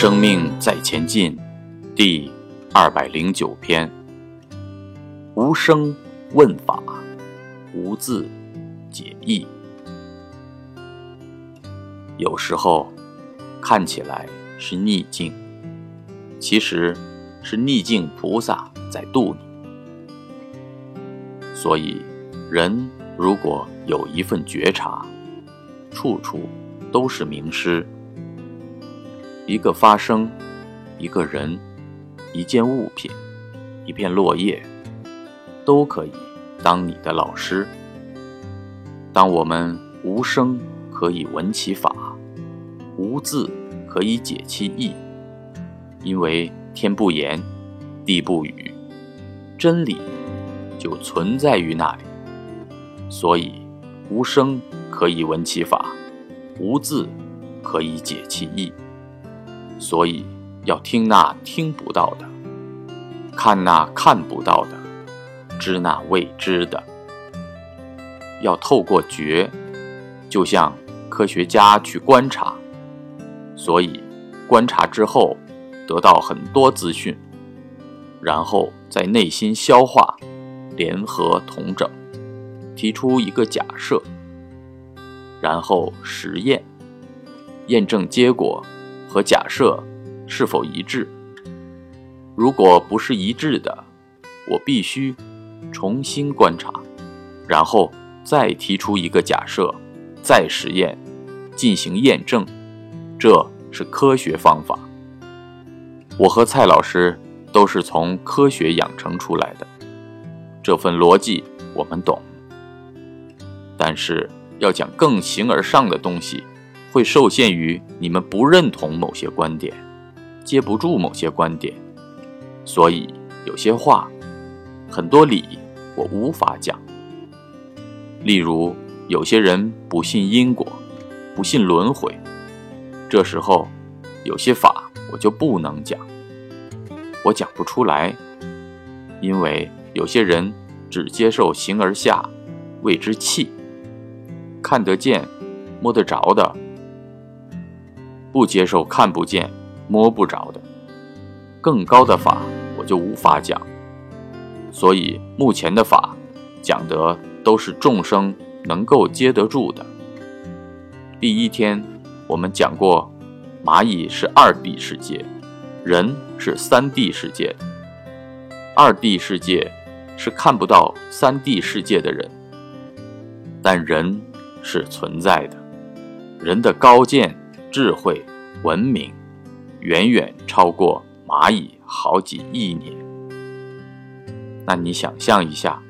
生命在前进，第二百零九篇。无声问法，无字解意。有时候看起来是逆境，其实是逆境菩萨在渡你。所以，人如果有一份觉察，处处都是名师。一个发生，一个人，一件物品，一片落叶，都可以当你的老师。当我们无声可以闻其法，无字可以解其意，因为天不言，地不语，真理就存在于那里。所以，无声可以闻其法，无字可以解其意。所以，要听那听不到的，看那看不到的，知那未知的。要透过觉，就像科学家去观察。所以，观察之后得到很多资讯，然后在内心消化、联合统整，提出一个假设，然后实验，验证结果。和假设是否一致？如果不是一致的，我必须重新观察，然后再提出一个假设，再实验，进行验证。这是科学方法。我和蔡老师都是从科学养成出来的，这份逻辑我们懂。但是要讲更形而上的东西。会受限于你们不认同某些观点，接不住某些观点，所以有些话、很多理我无法讲。例如，有些人不信因果，不信轮回，这时候有些法我就不能讲，我讲不出来，因为有些人只接受形而下，谓之气，看得见、摸得着的。不接受看不见、摸不着的更高的法，我就无法讲。所以目前的法讲的都是众生能够接得住的。第一天我们讲过，蚂蚁是二 D 世界，人是三 D 世界。二 D 世界是看不到三 D 世界的人，但人是存在的，人的高见。智慧、文明，远远超过蚂蚁好几亿年。那你想象一下，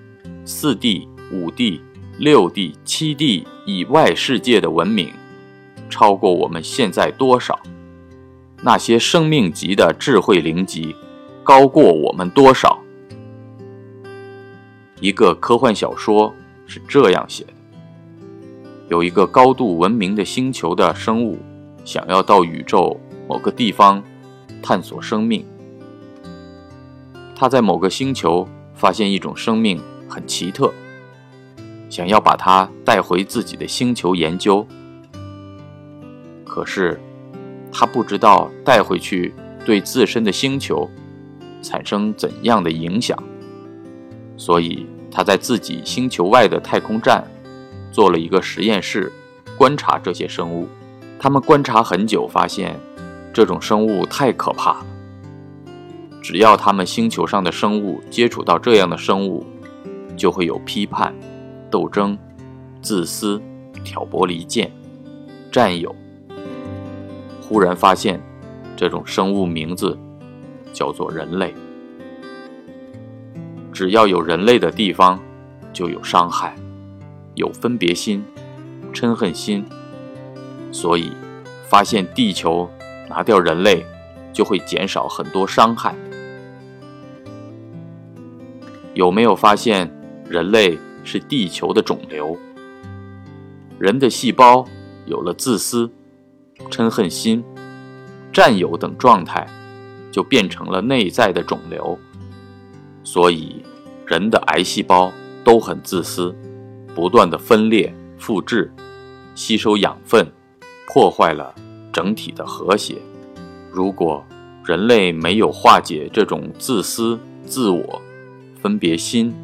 四 D、五 D、六 D、七 D 以外世界的文明，超过我们现在多少？那些生命级的智慧灵级，高过我们多少？一个科幻小说是这样写的：有一个高度文明的星球的生物。想要到宇宙某个地方探索生命，他在某个星球发现一种生命很奇特，想要把它带回自己的星球研究。可是他不知道带回去对自身的星球产生怎样的影响，所以他在自己星球外的太空站做了一个实验室，观察这些生物。他们观察很久，发现这种生物太可怕了。只要他们星球上的生物接触到这样的生物，就会有批判、斗争、自私、挑拨离间、占有。忽然发现，这种生物名字叫做人类。只要有人类的地方，就有伤害，有分别心、嗔恨心。所以，发现地球拿掉人类，就会减少很多伤害。有没有发现，人类是地球的肿瘤？人的细胞有了自私、嗔恨心、占有等状态，就变成了内在的肿瘤。所以，人的癌细胞都很自私，不断的分裂、复制、吸收养分。破坏了整体的和谐。如果人类没有化解这种自私、自我、分别心，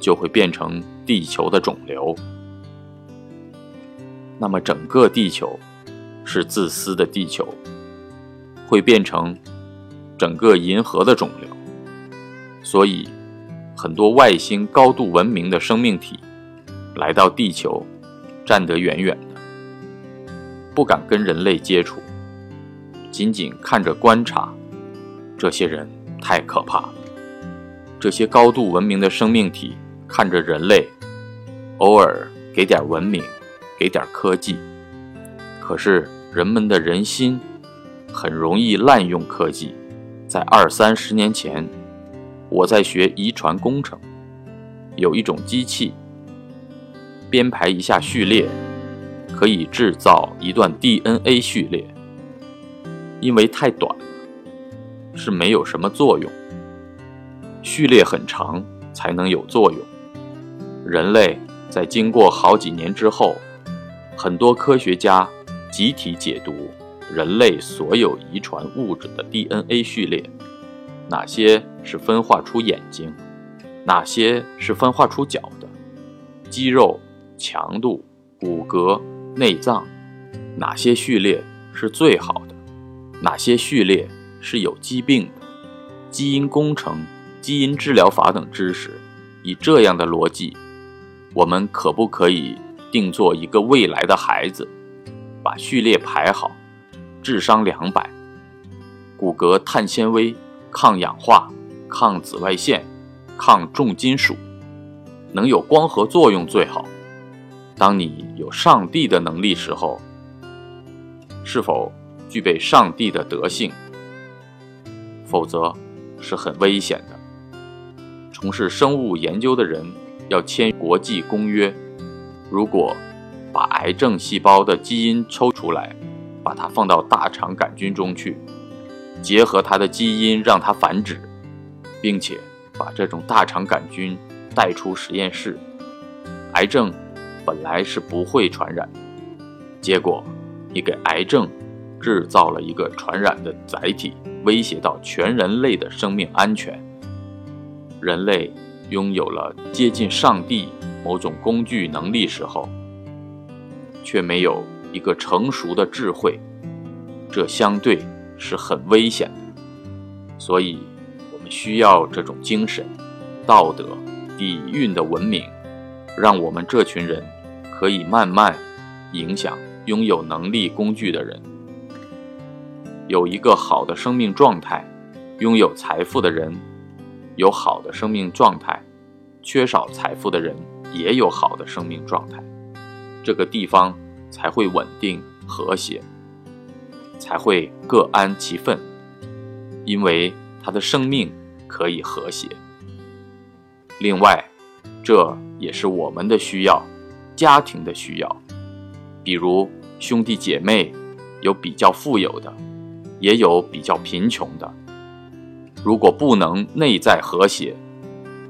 就会变成地球的肿瘤。那么，整个地球是自私的地球，会变成整个银河的肿瘤。所以，很多外星高度文明的生命体来到地球，站得远远，不敢跟人类接触，仅仅看着观察。这些人太可怕了。这些高度文明的生命体看着人类，偶尔给点文明。给点科技，可是人们的人心很容易滥用科技。在二三十年前，我在学遗传工程，有一种机器，编排一下序列，可以制造一段 DNA 序列。因为太短了，是没有什么作用。序列很长才能有作用。人类在经过好几年之后。很多科学家集体解读人类所有遗传物质的 DNA 序列，哪些是分化出眼睛，哪些是分化出脚的，肌肉强度、骨骼、内脏，哪些序列是最好的，哪些序列是有疾病的，基因工程、基因治疗法等知识，以这样的逻辑，我们可不可以？定做一个未来的孩子，把序列排好，智商两百，骨骼碳纤维，抗氧化，抗紫外线，抗重金属，能有光合作用最好。当你有上帝的能力时候，是否具备上帝的德性？否则是很危险的。从事生物研究的人要签国际公约。如果把癌症细胞的基因抽出来，把它放到大肠杆菌中去，结合它的基因让它繁殖，并且把这种大肠杆菌带出实验室，癌症本来是不会传染的，结果你给癌症制造了一个传染的载体，威胁到全人类的生命安全。人类拥有了接近上帝。某种工具能力时候，却没有一个成熟的智慧，这相对是很危险的。所以，我们需要这种精神、道德、底蕴的文明，让我们这群人可以慢慢影响拥有能力工具的人，有一个好的生命状态。拥有财富的人有好的生命状态，缺少财富的人。也有好的生命状态，这个地方才会稳定和谐，才会各安其分，因为他的生命可以和谐。另外，这也是我们的需要，家庭的需要。比如兄弟姐妹，有比较富有的，也有比较贫穷的。如果不能内在和谐，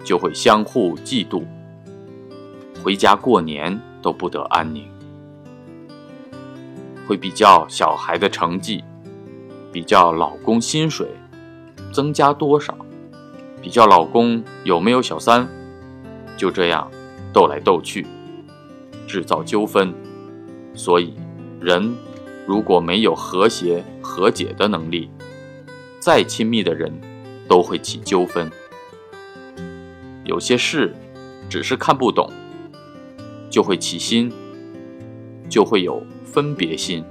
就会相互嫉妒。回家过年都不得安宁，会比较小孩的成绩，比较老公薪水增加多少，比较老公有没有小三，就这样斗来斗去，制造纠纷。所以，人如果没有和谐和解的能力，再亲密的人都会起纠纷。有些事只是看不懂。就会起心，就会有分别心。